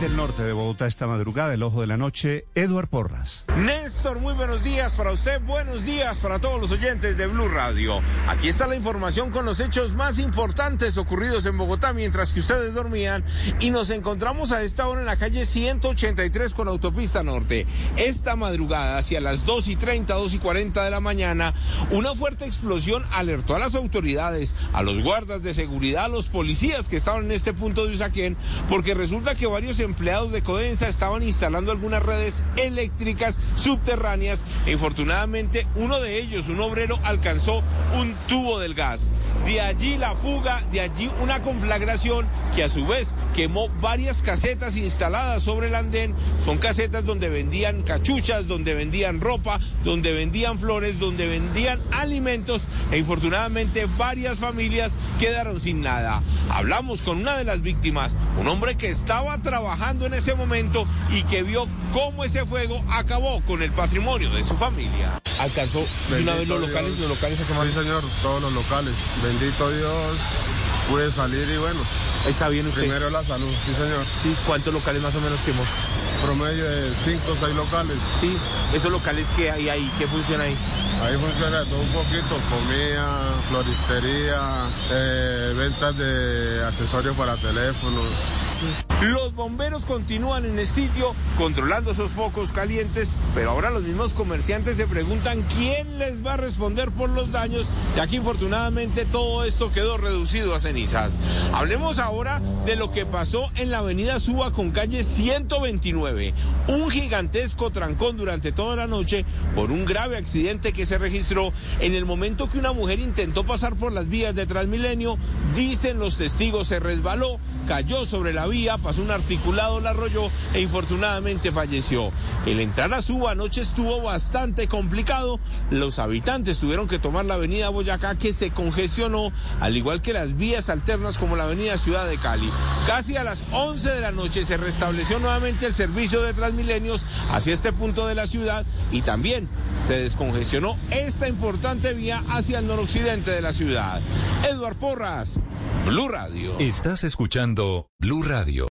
del norte de Bogotá esta madrugada, el ojo de la noche, Eduard Porras. Néstor, muy buenos días para usted, buenos días para todos los oyentes de Blue Radio. Aquí está la información con los hechos más importantes ocurridos en Bogotá mientras que ustedes dormían y nos encontramos a esta hora en la calle 183 con autopista norte. Esta madrugada, hacia las 2 y 30, 2 y 40 de la mañana, una fuerte explosión alertó a las autoridades, a los guardas de seguridad, a los policías que estaban en este punto de Usaquén, porque resulta que varios empleados de Codensa estaban instalando algunas redes eléctricas subterráneas e infortunadamente uno de ellos, un obrero, alcanzó un tubo del gas. De allí la fuga, de allí una conflagración que a su vez quemó varias casetas instaladas sobre el andén. Son casetas donde vendían cachuchas, donde vendían ropa, donde vendían flores, donde vendían alimentos e infortunadamente varias familias quedaron sin nada. Hablamos con una de las víctimas, un hombre que estaba trabajando en ese momento y que vio cómo ese fuego acabó con el patrimonio de su familia. Alcanzó de una vez los locales, los locales Sí, señor, todos los locales. Bendito Dios, pude salir y bueno, Está bien usted. primero la salud, sí, señor. Sí, ¿Cuántos locales más o menos quemó? Promedio de 5 o 6 locales. Sí, esos locales que hay ahí, ¿qué funciona ahí? Ahí funciona todo un poquito, comida, floristería, eh, ventas de accesorios para teléfonos. Los bomberos continúan en el sitio controlando esos focos calientes, pero ahora los mismos comerciantes se preguntan quién les va a responder por los daños, ya que infortunadamente todo esto quedó reducido a cenizas. Hablemos ahora de lo que pasó en la avenida Suba con calle 129. Un gigantesco trancón durante toda la noche por un grave accidente que se registró en el momento que una mujer intentó pasar por las vías de Transmilenio. Dicen los testigos se resbaló, cayó sobre la vía, un articulado, la arrolló e infortunadamente falleció. El entrar a Suba anoche estuvo bastante complicado. Los habitantes tuvieron que tomar la avenida Boyacá que se congestionó, al igual que las vías alternas como la avenida Ciudad de Cali. Casi a las 11 de la noche se restableció nuevamente el servicio de Transmilenios hacia este punto de la ciudad y también se descongestionó esta importante vía hacia el noroccidente de la ciudad. Eduard Porras, Blue Radio. Estás escuchando Blue Radio.